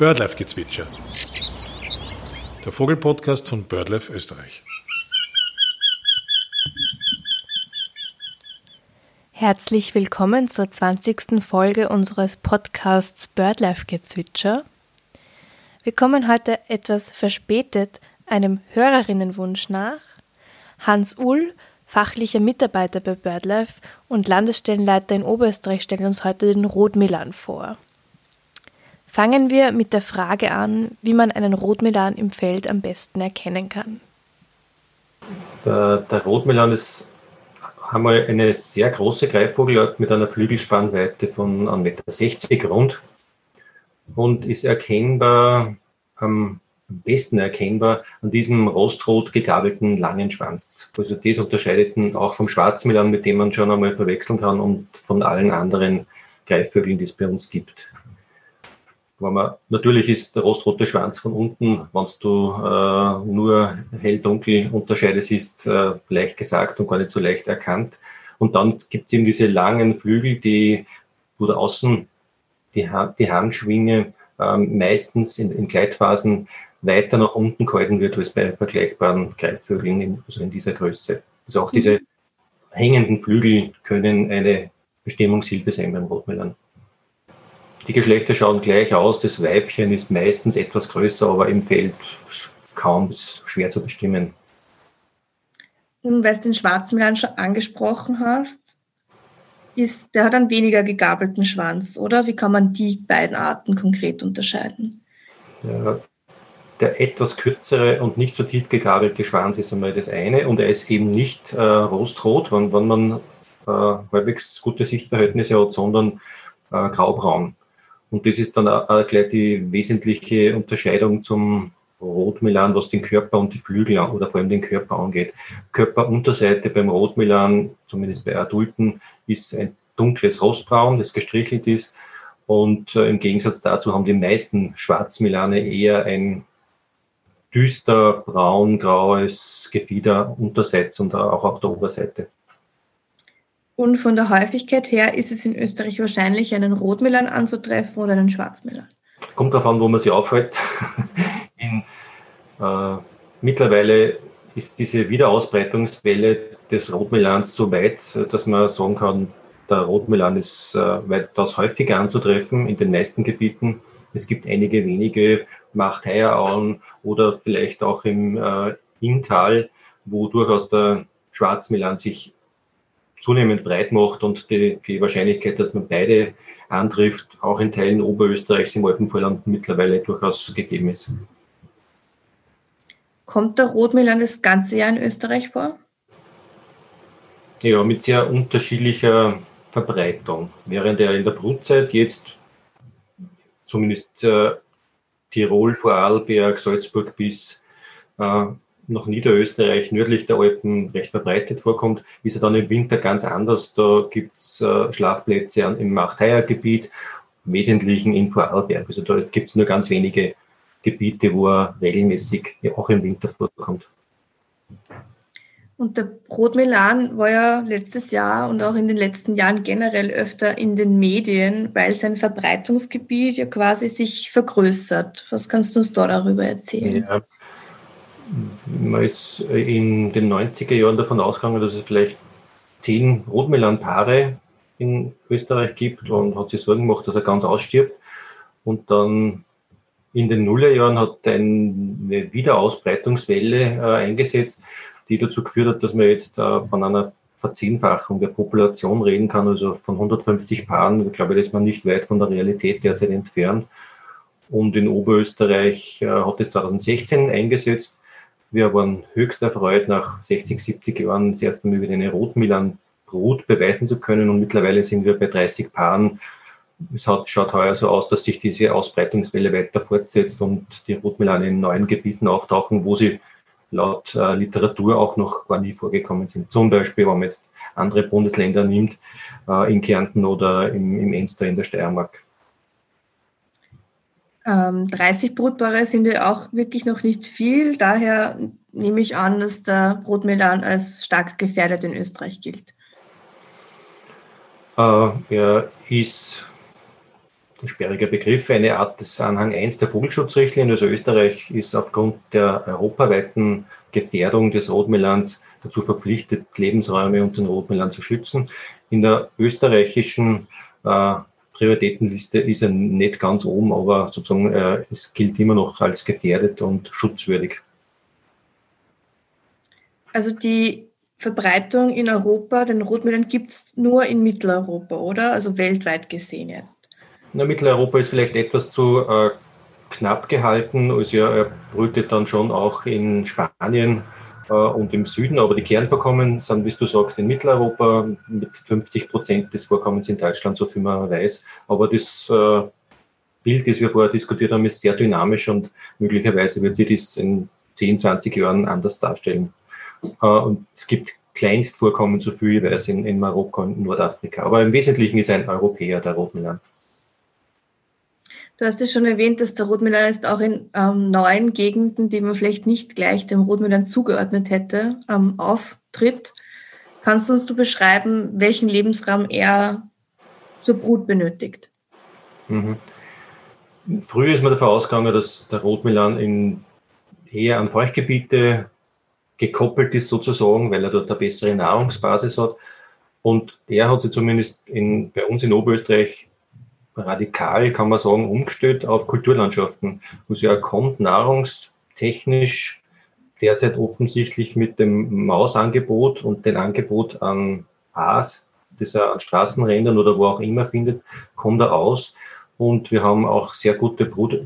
Birdlife-Gezwitscher. Der Vogelpodcast von Birdlife Österreich. Herzlich willkommen zur 20. Folge unseres Podcasts Birdlife-Gezwitscher. Wir kommen heute etwas verspätet einem Hörerinnenwunsch nach. Hans Ull, fachlicher Mitarbeiter bei BirdLife und Landesstellenleiter in Oberösterreich, stellt uns heute den Rotmilan vor. Fangen wir mit der Frage an, wie man einen Rotmilan im Feld am besten erkennen kann. Der, der Rotmilan ist einmal eine sehr große Greifvogelart mit einer Flügelspannweite von 1,60 Meter rund und ist erkennbar, am besten erkennbar an diesem rostrot gegabelten langen Schwanz. Also das unterscheidet ihn auch vom Schwarzmilan, mit dem man schon einmal verwechseln kann und von allen anderen Greifvögeln, die es bei uns gibt. Wenn man, natürlich ist der rostrote Schwanz von unten, wenn du äh, nur hell-dunkel unterscheidest, ist äh, leicht gesagt und gar nicht so leicht erkannt. Und dann gibt es eben diese langen Flügel, die, wo da außen die, ha die Handschwinge ähm, meistens in, in Gleitphasen weiter nach unten gehalten wird als bei vergleichbaren Greifvögeln, in, also in dieser Größe. Also auch diese hängenden Flügel können eine Bestimmungshilfe sein beim Rotmilan. Die Geschlechter schauen gleich aus. Das Weibchen ist meistens etwas größer, aber im Feld kaum schwer zu bestimmen. Und weil du den Schwarzmilan schon angesprochen hast, ist, der hat einen weniger gegabelten Schwanz, oder? Wie kann man die beiden Arten konkret unterscheiden? Ja, der etwas kürzere und nicht so tief gegabelte Schwanz ist einmal das eine und er ist eben nicht äh, rostrot, wenn, wenn man äh, halbwegs gute Sichtverhältnisse hat, sondern äh, graubraun. Und das ist dann auch gleich die wesentliche Unterscheidung zum Rotmilan, was den Körper und die Flügel oder vor allem den Körper angeht. Körperunterseite beim Rotmilan, zumindest bei Adulten, ist ein dunkles Rostbraun, das gestrichelt ist. Und äh, im Gegensatz dazu haben die meisten Schwarzmilane eher ein düster braun-graues Gefieder unterseits und auch auf der Oberseite. Und von der Häufigkeit her ist es in Österreich wahrscheinlich, einen Rotmilan anzutreffen oder einen Schwarzmilan? Kommt darauf an, wo man sich aufhält. In, äh, mittlerweile ist diese Wiederausbreitungswelle des Rotmilans so weit, dass man sagen kann, der Rotmilan ist äh, weitaus häufiger anzutreffen in den meisten Gebieten. Es gibt einige wenige Machteierauen oder vielleicht auch im äh, Inntal, wo durchaus der Schwarzmilan sich zunehmend breit macht und die, die Wahrscheinlichkeit, dass man beide antrifft, auch in Teilen Oberösterreichs im Alpenvorland mittlerweile durchaus gegeben ist. Kommt der Rotmilan das ganze Jahr in Österreich vor? Ja, mit sehr unterschiedlicher Verbreitung. Während er in der Brutzeit jetzt zumindest äh, Tirol, Vorarlberg, Salzburg bis äh, nach Niederösterreich, nördlich der Alpen recht verbreitet vorkommt, ist er dann im Winter ganz anders. Da gibt es äh, Schlafplätze im Machtheier-Gebiet, im Wesentlichen in Vorarlberg. Also da gibt es nur ganz wenige Gebiete, wo er regelmäßig ja, auch im Winter vorkommt. Und der Rotmilan war ja letztes Jahr und auch in den letzten Jahren generell öfter in den Medien, weil sein Verbreitungsgebiet ja quasi sich vergrößert. Was kannst du uns da darüber erzählen? Ja, man ist in den 90er Jahren davon ausgegangen, dass es vielleicht zehn Rotmilan-Paare in Österreich gibt und hat sich Sorgen gemacht, dass er ganz ausstirbt. Und dann in den Nullerjahren hat eine Wiederausbreitungswelle äh, eingesetzt, die dazu geführt hat, dass man jetzt äh, von einer Verzehnfachung der Population reden kann, also von 150 Paaren. Ich glaube, das ist man nicht weit von der Realität derzeit entfernt. Und in Oberösterreich äh, hat es 2016 eingesetzt. Wir waren höchst erfreut, nach 60, 70 Jahren das erste Mal wieder eine Rotmilan-Brut beweisen zu können. Und mittlerweile sind wir bei 30 Paaren. Es hat, schaut heuer so aus, dass sich diese Ausbreitungswelle weiter fortsetzt und die Rotmilane in neuen Gebieten auftauchen, wo sie laut äh, Literatur auch noch gar nie vorgekommen sind. Zum Beispiel, wenn man jetzt andere Bundesländer nimmt, äh, in Kärnten oder im, im Enster in der Steiermark. 30 ähm, Brutpaare sind ja auch wirklich noch nicht viel. Daher nehme ich an, dass der Brotmelan als stark gefährdet in Österreich gilt. Äh, er ist ein sperriger Begriff, eine Art des Anhang 1 der Vogelschutzrichtlinie. Also Österreich ist aufgrund der europaweiten Gefährdung des Rotmelans dazu verpflichtet, Lebensräume und den Rotmelan zu schützen. In der österreichischen äh, Prioritätenliste ist er nicht ganz oben, aber sozusagen äh, es gilt immer noch als gefährdet und schutzwürdig. Also die Verbreitung in Europa, den Rotmelan gibt es nur in Mitteleuropa, oder? Also weltweit gesehen jetzt. Na, Mitteleuropa ist vielleicht etwas zu äh, knapp gehalten. Also er brütet dann schon auch in Spanien und im Süden, aber die Kernvorkommen sind, wie du sagst, in Mitteleuropa mit 50 Prozent des Vorkommens in Deutschland, so viel man weiß. Aber das äh, Bild, das wir vorher diskutiert haben, ist sehr dynamisch und möglicherweise wird sich das in 10, 20 Jahren anders darstellen. Äh, und es gibt Kleinstvorkommen, so viel ich weiß, in, in Marokko und Nordafrika. Aber im Wesentlichen ist ein Europäer der Rotmilan. Du hast es schon erwähnt, dass der Rotmilan ist auch in ähm, neuen Gegenden, die man vielleicht nicht gleich dem Rotmilan zugeordnet hätte, ähm, auftritt. Kannst du uns beschreiben, welchen Lebensraum er zur Brut benötigt? Mhm. Früher ist man davon ausgegangen, dass der Rotmilan in eher an Feuchtgebiete gekoppelt ist sozusagen, weil er dort eine bessere Nahrungsbasis hat. Und er hat sich zumindest in, bei uns in Oberösterreich radikal, kann man sagen, umgestellt auf Kulturlandschaften. Also er kommt nahrungstechnisch derzeit offensichtlich mit dem Mausangebot und dem Angebot an Aas, das er an Straßenrändern oder wo auch immer findet, kommt er aus. Und wir haben auch sehr gute Bruder,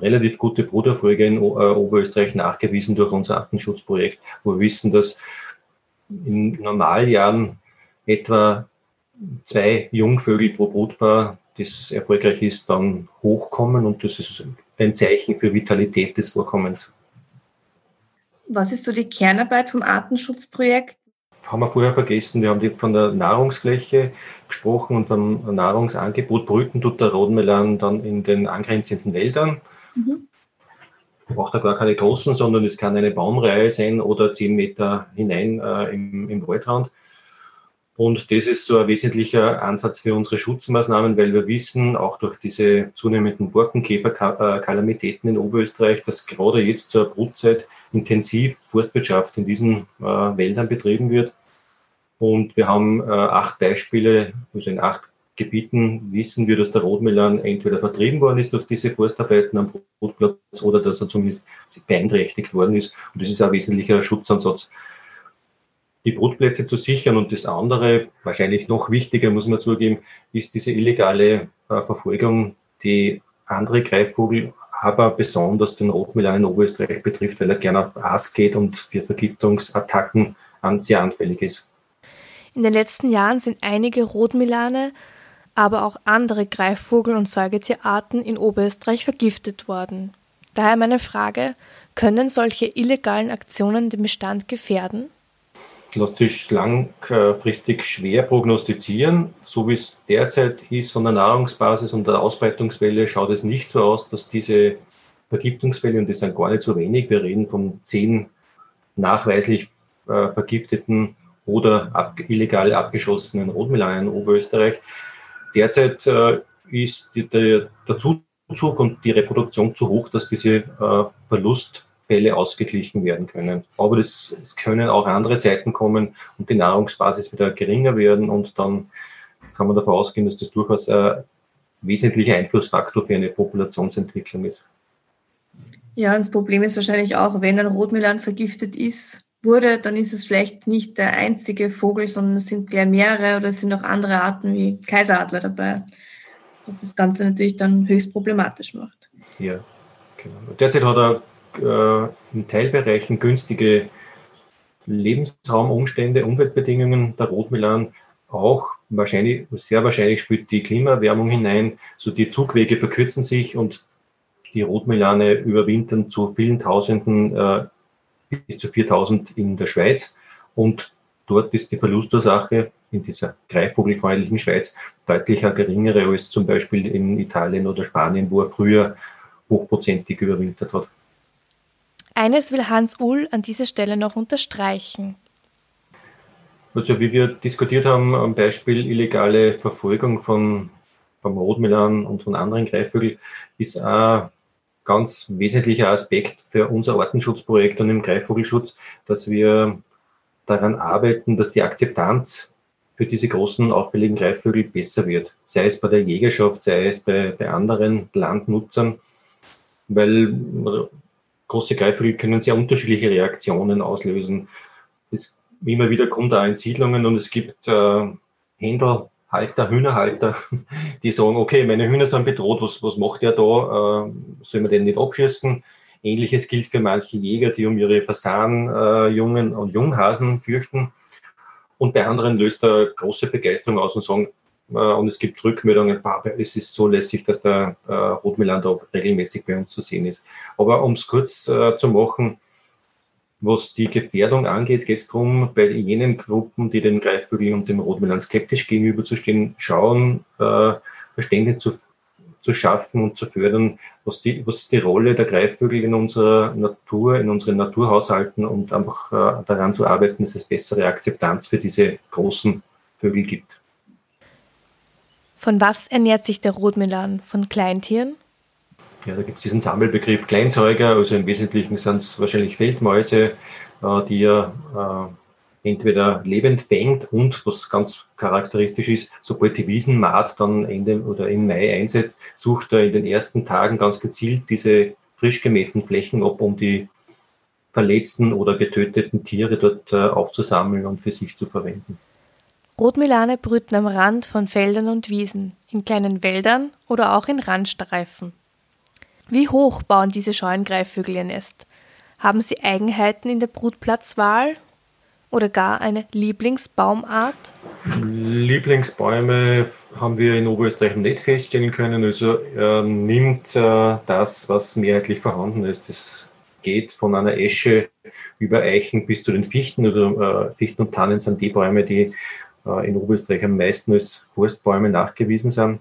relativ gute Bruderfolge in äh, Oberösterreich nachgewiesen durch unser Artenschutzprojekt, wo wir wissen, dass in Normaljahren etwa zwei Jungvögel pro Brutpaar das erfolgreich ist, dann hochkommen und das ist ein Zeichen für Vitalität des Vorkommens. Was ist so die Kernarbeit vom Artenschutzprojekt? Haben wir vorher vergessen, wir haben von der Nahrungsfläche gesprochen und vom Nahrungsangebot. Brüten tut der Rotmelan dann in den angrenzenden Wäldern. Mhm. Braucht er gar keine großen, sondern es kann eine Baumreihe sein oder zehn Meter hinein äh, im, im Waldrand. Und das ist so ein wesentlicher Ansatz für unsere Schutzmaßnahmen, weil wir wissen, auch durch diese zunehmenden Borkenkäferkalamitäten in Oberösterreich, dass gerade jetzt zur Brutzeit intensiv Forstwirtschaft in diesen äh, Wäldern betrieben wird. Und wir haben äh, acht Beispiele, also in acht Gebieten wissen wir, dass der Rotmelan entweder vertrieben worden ist durch diese Forstarbeiten am Brutplatz oder dass er zumindest beeinträchtigt worden ist. Und das ist ein wesentlicher Schutzansatz die Brutplätze zu sichern. Und das andere, wahrscheinlich noch wichtiger, muss man zugeben, ist diese illegale äh, Verfolgung, die andere Greifvogel, aber besonders den Rotmelan in Oberösterreich betrifft, weil er gerne auf Aas geht und für Vergiftungsattacken an, sehr anfällig ist. In den letzten Jahren sind einige Rotmilane, aber auch andere Greifvogel- und Säugetierarten in Oberösterreich vergiftet worden. Daher meine Frage, können solche illegalen Aktionen den Bestand gefährden? Lässt sich langfristig schwer prognostizieren. So wie es derzeit ist von der Nahrungsbasis und der Ausbreitungswelle, schaut es nicht so aus, dass diese Vergiftungsfälle, und das sind gar nicht so wenig, wir reden von zehn nachweislich äh, vergifteten oder ab, illegal abgeschossenen Rotmelanen in Oberösterreich. Derzeit äh, ist die, der, der Zuzug und die Reproduktion zu hoch, dass diese äh, Verlust Fälle ausgeglichen werden können. Aber das, es können auch andere Zeiten kommen und die Nahrungsbasis wieder geringer werden und dann kann man davon ausgehen, dass das durchaus ein wesentlicher Einflussfaktor für eine Populationsentwicklung ist. Ja, und das Problem ist wahrscheinlich auch, wenn ein Rotmelan vergiftet ist, wurde, dann ist es vielleicht nicht der einzige Vogel, sondern es sind gleich mehrere oder es sind auch andere Arten wie Kaiseradler dabei, was das Ganze natürlich dann höchst problematisch macht. Ja, genau. Derzeit hat er äh, in Teilbereichen günstige Lebensraumumstände, Umweltbedingungen. Der Rotmilan auch wahrscheinlich, sehr wahrscheinlich spielt die Klimaerwärmung hinein. So die Zugwege verkürzen sich und die Rotmilane überwintern zu vielen Tausenden, äh, bis zu 4000 in der Schweiz. Und dort ist die Verlustursache in dieser greifvogelfreundlichen Schweiz deutlich geringere als zum Beispiel in Italien oder Spanien, wo er früher hochprozentig überwintert hat. Eines will Hans Uhl an dieser Stelle noch unterstreichen. Also wie wir diskutiert haben, am Beispiel illegale Verfolgung von vom Rotmilan und von anderen Greifvögeln, ist ein ganz wesentlicher Aspekt für unser Artenschutzprojekt und im Greifvogelschutz, dass wir daran arbeiten, dass die Akzeptanz für diese großen auffälligen Greifvögel besser wird. Sei es bei der Jägerschaft, sei es bei, bei anderen Landnutzern, weil große Greifvögel können sehr unterschiedliche Reaktionen auslösen. Es, immer wieder kommt da in Siedlungen und es gibt äh, Händel, Halter, Hühnerhalter, die sagen, okay, meine Hühner sind bedroht, was, was macht der da? Äh, soll man den nicht abschießen? Ähnliches gilt für manche Jäger, die um ihre Fasanjungen äh, und Junghasen fürchten. Und bei anderen löst er große Begeisterung aus und sagen, und es gibt Rückmeldungen, es ist so lässig, dass der äh, Rotmilan da regelmäßig bei uns zu sehen ist. Aber um es kurz äh, zu machen, was die Gefährdung angeht, geht es darum, bei jenen Gruppen, die den Greifvögeln und dem Rotmilan skeptisch gegenüberzustehen, schauen, äh, Verständnis zu, zu schaffen und zu fördern, was die, was die Rolle der Greifvögel in unserer Natur, in unseren Naturhaushalten und einfach äh, daran zu arbeiten, dass es bessere Akzeptanz für diese großen Vögel gibt. Von was ernährt sich der Rotmilan? Von Kleintieren? Ja, da gibt es diesen Sammelbegriff Kleinsäuger, also im Wesentlichen sind es wahrscheinlich Feldmäuse, äh, die er äh, entweder lebend fängt und, was ganz charakteristisch ist, sobald die Wiesenmaat dann Ende oder im Mai einsetzt, sucht er in den ersten Tagen ganz gezielt diese frisch gemähten Flächen ab, um die verletzten oder getöteten Tiere dort äh, aufzusammeln und für sich zu verwenden. Rotmilane brüten am Rand von Feldern und Wiesen, in kleinen Wäldern oder auch in Randstreifen. Wie hoch bauen diese scheuen Greifvögel ihr Nest? Haben sie Eigenheiten in der Brutplatzwahl oder gar eine Lieblingsbaumart? Lieblingsbäume haben wir in Oberösterreich nicht feststellen können. Also er nimmt äh, das, was mehrheitlich vorhanden ist. Das geht von einer Esche über Eichen bis zu den Fichten. Oder äh, Fichten und Tannen sind die Bäume, die äh, in Oberösterreich am meisten als Forstbäume nachgewiesen sind.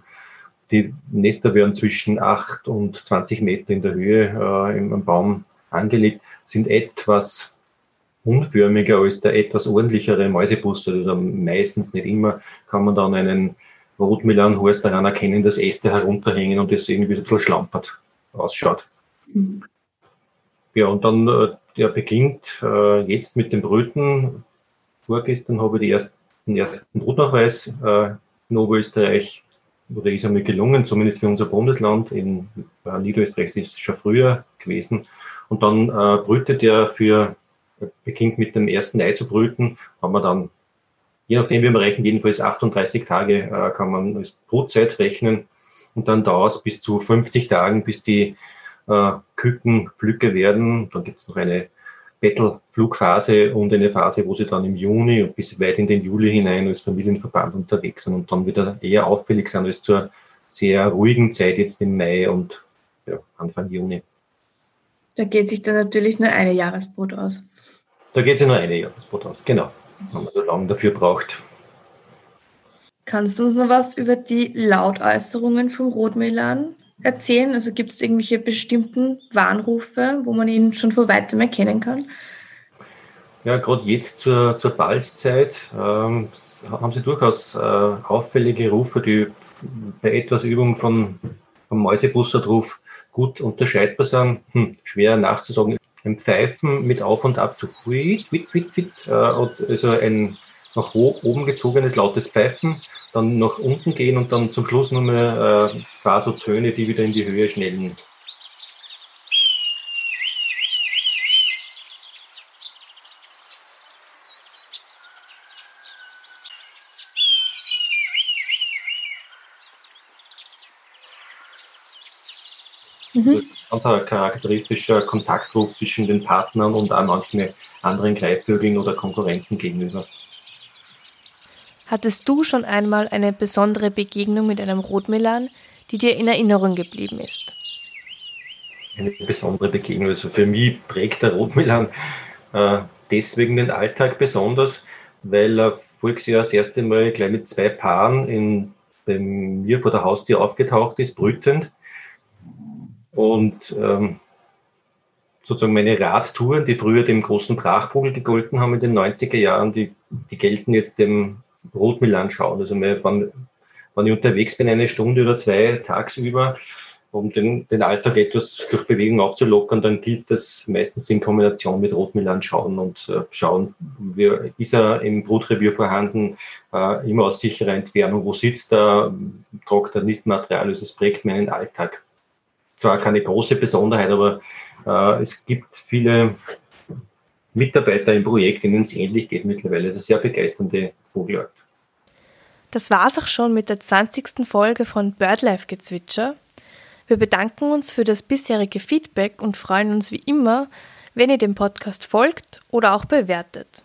Die Nester werden zwischen 8 und 20 Meter in der Höhe äh, im Baum angelegt, sind etwas unförmiger als der etwas ordentlichere Mäusebuster. Also meistens, nicht immer, kann man dann einen Rotmilanhorst daran erkennen, dass Äste herunterhängen und das irgendwie so schlampert ausschaut. Mhm. Ja, und dann, äh, der beginnt äh, jetzt mit dem Brüten. Vorgestern habe ich die ersten, den ersten Brutnachweis äh, in Oberösterreich oder ist einmal gelungen, zumindest für unser Bundesland. In äh, Niederösterreich ist es schon früher gewesen. Und dann äh, brütet er für, beginnt mit dem ersten Ei zu brüten, haben wir dann, je nachdem wie man rechnet, jedenfalls 38 Tage äh, kann man als Brutzeit rechnen. Und dann dauert es bis zu 50 Tagen, bis die äh, Küken Flücke werden. Dann gibt es noch eine Battle-Flugphase und eine Phase, wo sie dann im Juni und bis weit in den Juli hinein als Familienverband unterwegs sind und dann wieder eher auffällig sind als zur sehr ruhigen Zeit jetzt im Mai und ja, Anfang Juni. Da geht sich dann natürlich nur eine Jahresbrot aus. Da geht sich nur eine Jahresbrot aus, genau. Wenn man so lange dafür braucht. Kannst du uns noch was über die Lautäußerungen vom Rotmilan erzählen? Also gibt es irgendwelche bestimmten Warnrufe, wo man ihn schon von weitem erkennen kann? Ja, gerade jetzt zur, zur Balzzeit ähm, haben sie durchaus äh, auffällige Rufe, die bei etwas Übung von, vom Mäusebussardruf gut unterscheidbar sind. Hm, schwer nachzusagen. Ein Pfeifen mit Auf- und Abzug. Wit, wit, wit, wit, äh, also ein nach oben gezogenes lautes Pfeifen dann nach unten gehen und dann zum Schluss nur mehr äh, zwei so Töne, die wieder in die Höhe schnellen. Mhm. Ganz ein charakteristischer Kontaktruf zwischen den Partnern und auch manchen anderen Greifvögeln oder Konkurrenten gegenüber. Hattest du schon einmal eine besondere Begegnung mit einem Rotmilan, die dir in Erinnerung geblieben ist? Eine besondere Begegnung. Also für mich prägt der Rotmilan äh, deswegen den Alltag besonders, weil er voriges Jahr das erste Mal gleich mit zwei Paaren in, bei mir vor der Haustür aufgetaucht ist, brütend. Und ähm, sozusagen meine Radtouren, die früher dem großen Brachvogel gegolten haben in den 90er Jahren, die, die gelten jetzt dem Rotmilan schauen. Also waren wenn ich unterwegs bin, eine Stunde oder zwei tagsüber, um den, den Alltag etwas durch Bewegung aufzulockern, dann gilt das meistens in Kombination mit Rotmilan schauen und äh, schauen, wie, ist er im Brutrevier vorhanden, äh, immer aus sicherer Entfernung, wo sitzt er, tragt er Nistmaterial, also es prägt meinen Alltag. Zwar keine große Besonderheit, aber äh, es gibt viele Mitarbeiter im Projekt, denen es ähnlich geht mittlerweile. Also sehr begeisternde Vogelart. Das war's auch schon mit der 20. Folge von BirdLife Gezwitscher. Wir bedanken uns für das bisherige Feedback und freuen uns wie immer, wenn ihr dem Podcast folgt oder auch bewertet.